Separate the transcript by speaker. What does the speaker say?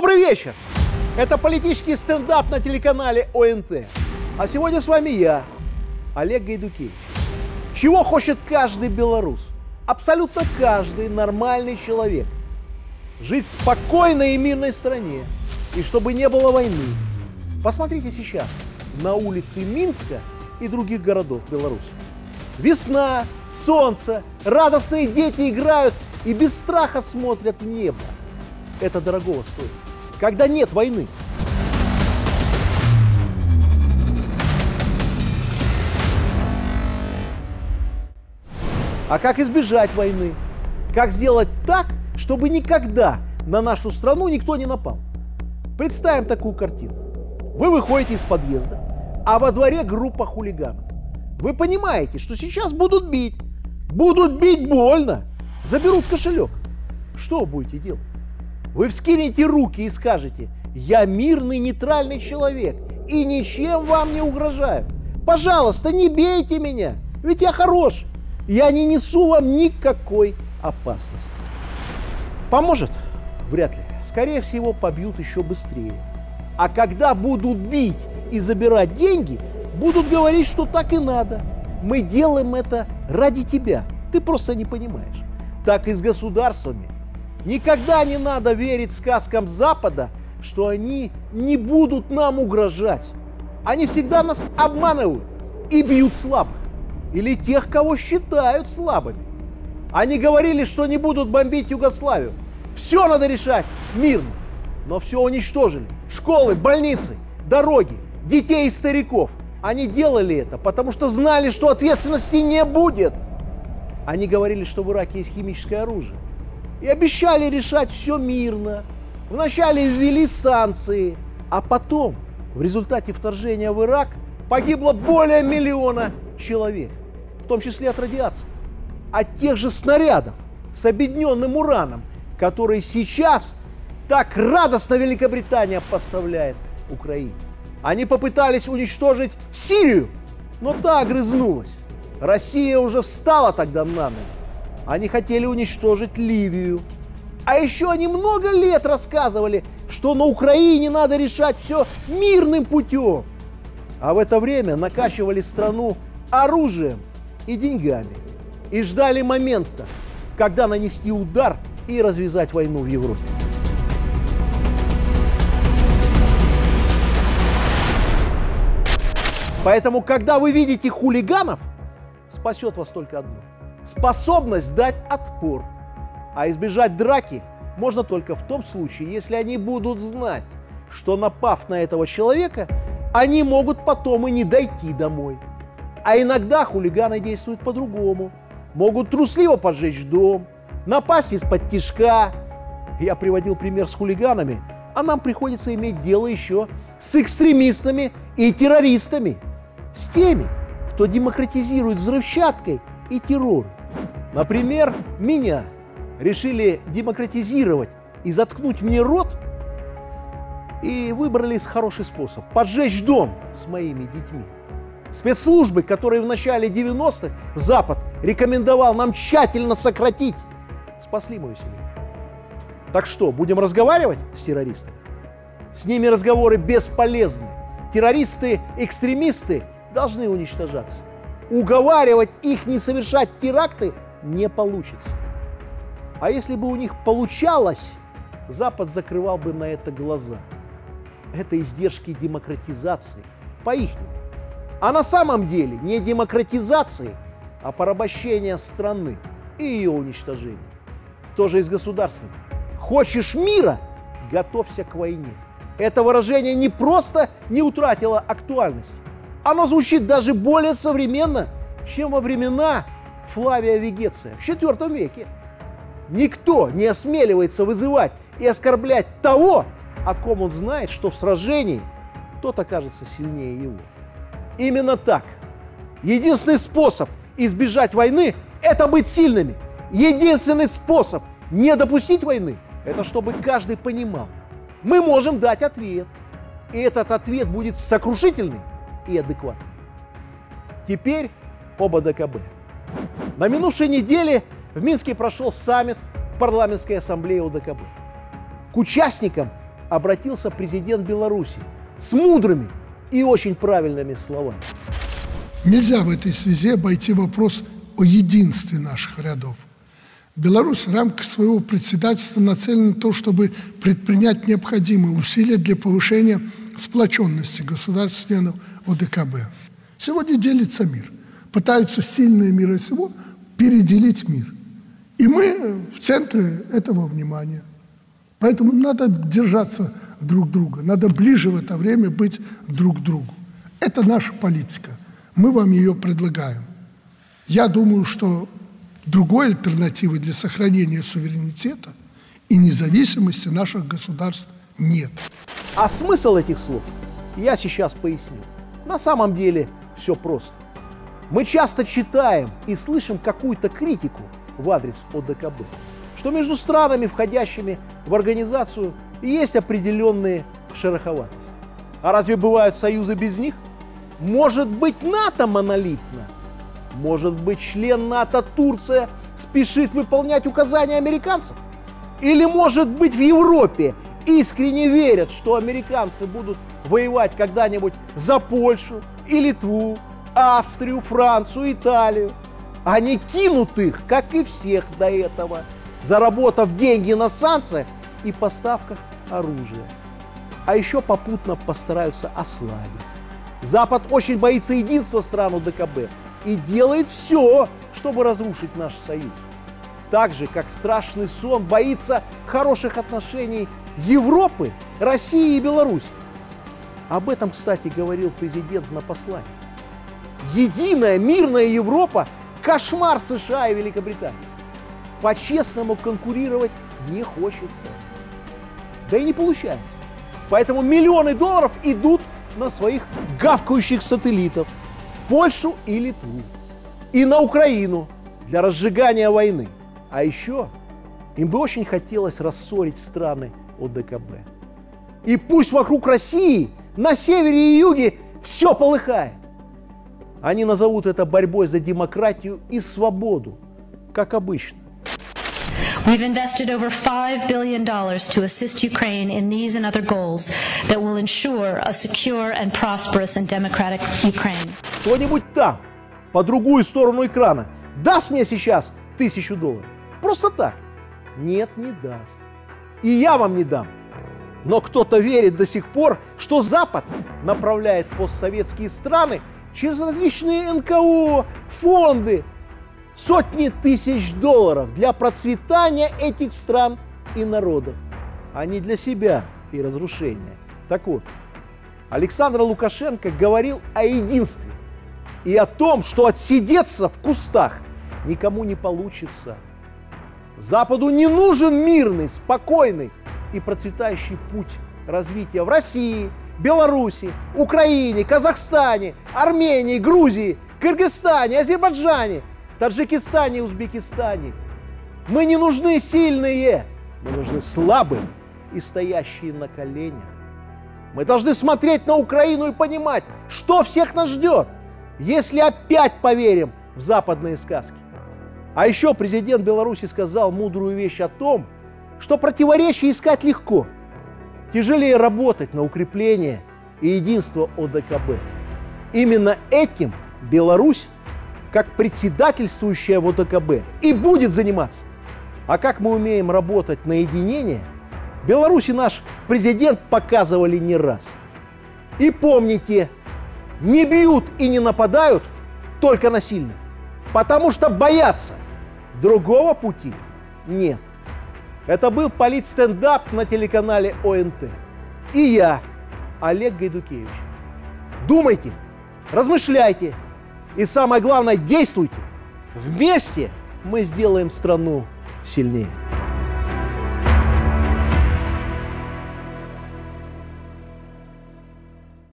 Speaker 1: Добрый вечер! Это политический стендап на телеканале ОНТ. А сегодня с вами я, Олег Гайдукевич. Чего хочет каждый белорус? Абсолютно каждый нормальный человек. Жить в спокойной и мирной стране. И чтобы не было войны. Посмотрите сейчас на улицы Минска и других городов Беларуси. Весна, солнце, радостные дети играют и без страха смотрят в небо. Это дорогого стоит. Когда нет войны. А как избежать войны? Как сделать так, чтобы никогда на нашу страну никто не напал? Представим такую картину. Вы выходите из подъезда, а во дворе группа хулиганов. Вы понимаете, что сейчас будут бить. Будут бить больно. Заберут кошелек. Что будете делать? Вы вскинете руки и скажете, я мирный нейтральный человек и ничем вам не угрожаю. Пожалуйста, не бейте меня, ведь я хорош. Я не несу вам никакой опасности. Поможет? Вряд ли. Скорее всего, побьют еще быстрее. А когда будут бить и забирать деньги, будут говорить, что так и надо. Мы делаем это ради тебя. Ты просто не понимаешь. Так и с государствами. Никогда не надо верить сказкам Запада, что они не будут нам угрожать. Они всегда нас обманывают и бьют слабых или тех, кого считают слабыми. Они говорили, что не будут бомбить Югославию. Все надо решать мирно. Но все уничтожили. Школы, больницы, дороги, детей и стариков. Они делали это, потому что знали, что ответственности не будет. Они говорили, что в Ираке есть химическое оружие. И обещали решать все мирно. Вначале ввели санкции, а потом, в результате вторжения в Ирак, погибло более миллиона человек в том числе от радиации, от тех же снарядов с объединенным ураном, которые сейчас так радостно Великобритания поставляет Украине. Они попытались уничтожить Сирию, но та огрызнулась. Россия уже встала тогда на ноги. Они хотели уничтожить Ливию. А еще они много лет рассказывали, что на Украине надо решать все мирным путем. А в это время накачивали страну оружием и деньгами. И ждали момента, когда нанести удар и развязать войну в Европе. Поэтому, когда вы видите хулиганов, спасет вас только одно. Способность дать отпор. А избежать драки можно только в том случае, если они будут знать, что напав на этого человека, они могут потом и не дойти домой. А иногда хулиганы действуют по-другому. Могут трусливо поджечь дом, напасть из-под тишка. Я приводил пример с хулиганами, а нам приходится иметь дело еще с экстремистами и террористами. С теми, кто демократизирует взрывчаткой и террором. Например, меня решили демократизировать и заткнуть мне рот, и выбрали хороший способ – поджечь дом с моими детьми. Спецслужбы, которые в начале 90-х Запад рекомендовал нам тщательно сократить, спасли мою семью. Так что, будем разговаривать с террористами? С ними разговоры бесполезны. Террористы, экстремисты должны уничтожаться. Уговаривать их не совершать теракты не получится. А если бы у них получалось, Запад закрывал бы на это глаза. Это издержки демократизации по-ихнему. А на самом деле не демократизации, а порабощения страны и ее уничтожения. Тоже из государственного. Хочешь мира? Готовься к войне. Это выражение не просто не утратило актуальность, оно звучит даже более современно, чем во времена Флавия Вегеция в IV веке. Никто не осмеливается вызывать и оскорблять того, о ком он знает, что в сражении тот окажется сильнее его. Именно так. Единственный способ избежать войны – это быть сильными. Единственный способ не допустить войны – это чтобы каждый понимал. Мы можем дать ответ. И этот ответ будет сокрушительный и адекватный. Теперь об АДКБ. На минувшей неделе в Минске прошел саммит парламентской ассамблеи ОДКБ. К участникам обратился президент Беларуси с мудрыми и очень правильными словами.
Speaker 2: Нельзя в этой связи обойти вопрос о единстве наших рядов. Беларусь в рамках своего председательства нацелена на то, чтобы предпринять необходимые усилия для повышения сплоченности государств-членов ОДКБ. Сегодня делится мир. Пытаются сильные мира сего переделить мир. И мы в центре этого внимания. Поэтому надо держаться друг друга, надо ближе в это время быть друг к другу. Это наша политика. Мы вам ее предлагаем. Я думаю, что другой альтернативы для сохранения суверенитета и независимости наших государств нет.
Speaker 1: А смысл этих слов я сейчас поясню. На самом деле все просто. Мы часто читаем и слышим какую-то критику в адрес ОДКБ, что между странами, входящими в организацию, есть определенные шероховатости. А разве бывают союзы без них? Может быть, НАТО монолитно – может быть, член НАТО Турция спешит выполнять указания американцев? Или, может быть, в Европе искренне верят, что американцы будут воевать когда-нибудь за Польшу и Литву, Австрию, Францию, Италию? Они кинут их, как и всех до этого, заработав деньги на санкциях и поставках оружия. А еще попутно постараются ослабить. Запад очень боится единства стран УДКБ и делает все, чтобы разрушить наш союз. Так же, как страшный сон боится хороших отношений Европы, России и Беларуси. Об этом, кстати, говорил президент на послании. Единая мирная Европа – кошмар США и Великобритании. По-честному конкурировать не хочется. Да и не получается. Поэтому миллионы долларов идут на своих гавкающих сателлитов – Польшу и Литву, и на Украину для разжигания войны. А еще им бы очень хотелось рассорить страны ОДКБ. И пусть вокруг России, на севере и юге, все полыхает. Они назовут это борьбой за демократию и свободу, как обычно.
Speaker 3: We've invested over $5 billion to assist Ukraine in these and other goals that will ensure a secure and prosperous and democratic Ukraine.
Speaker 1: Кто-нибудь там, по другую сторону экрана, даст мне сейчас тысячу долларов? Просто так? Нет, не даст. И я вам не дам. Но кто-то верит до сих пор, что Запад направляет постсоветские страны через различные НКО, фонды, сотни тысяч долларов для процветания этих стран и народов, а не для себя и разрушения. Так вот, Александр Лукашенко говорил о единстве и о том, что отсидеться в кустах никому не получится. Западу не нужен мирный, спокойный и процветающий путь развития в России, Беларуси, Украине, Казахстане, Армении, Грузии, Кыргызстане, Азербайджане – Таджикистане Узбекистане. Мы не нужны сильные, мы нужны слабые и стоящие на коленях. Мы должны смотреть на Украину и понимать, что всех нас ждет, если опять поверим в западные сказки. А еще президент Беларуси сказал мудрую вещь о том, что противоречия искать легко. Тяжелее работать на укрепление и единство ОДКБ. Именно этим Беларусь как председательствующая в ОДКБ и будет заниматься. А как мы умеем работать на единение, Беларуси наш президент показывали не раз. И помните, не бьют и не нападают только насильно, потому что боятся. Другого пути нет. Это был политстендап на телеканале ОНТ. И я, Олег Гайдукевич. Думайте, размышляйте – и самое главное, действуйте. Вместе мы сделаем страну сильнее.